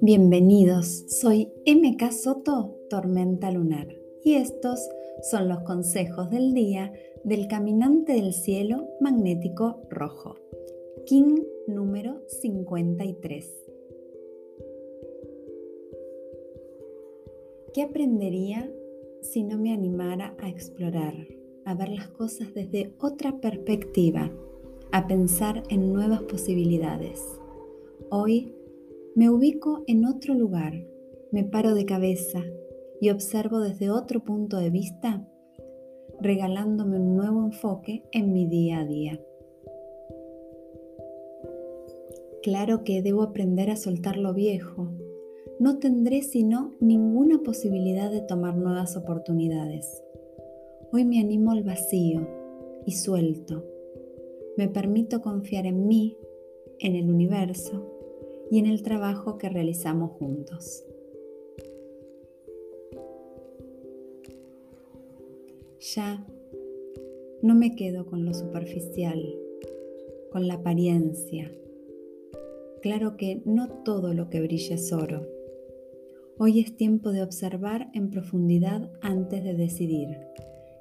Bienvenidos, soy MK Soto, Tormenta Lunar, y estos son los consejos del día del caminante del cielo magnético rojo, King número 53. ¿Qué aprendería si no me animara a explorar, a ver las cosas desde otra perspectiva, a pensar en nuevas posibilidades? Hoy me ubico en otro lugar, me paro de cabeza y observo desde otro punto de vista, regalándome un nuevo enfoque en mi día a día. Claro que debo aprender a soltar lo viejo. No tendré sino ninguna posibilidad de tomar nuevas oportunidades. Hoy me animo al vacío y suelto. Me permito confiar en mí, en el universo y en el trabajo que realizamos juntos. Ya no me quedo con lo superficial, con la apariencia. Claro que no todo lo que brilla es oro. Hoy es tiempo de observar en profundidad antes de decidir.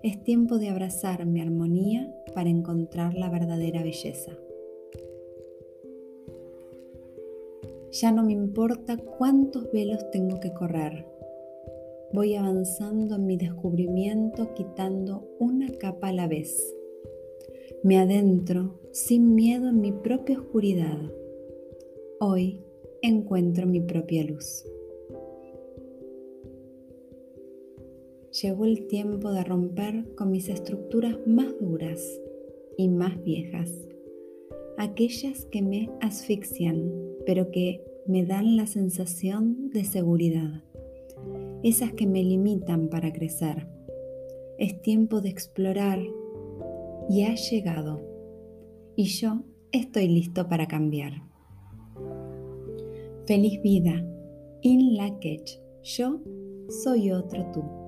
Es tiempo de abrazar mi armonía para encontrar la verdadera belleza. Ya no me importa cuántos velos tengo que correr. Voy avanzando en mi descubrimiento quitando una capa a la vez. Me adentro sin miedo en mi propia oscuridad. Hoy encuentro mi propia luz. Llegó el tiempo de romper con mis estructuras más duras y más viejas, aquellas que me asfixian pero que me dan la sensación de seguridad, esas que me limitan para crecer. Es tiempo de explorar y ha llegado y yo estoy listo para cambiar. Feliz vida, In Lakech, yo soy otro tú.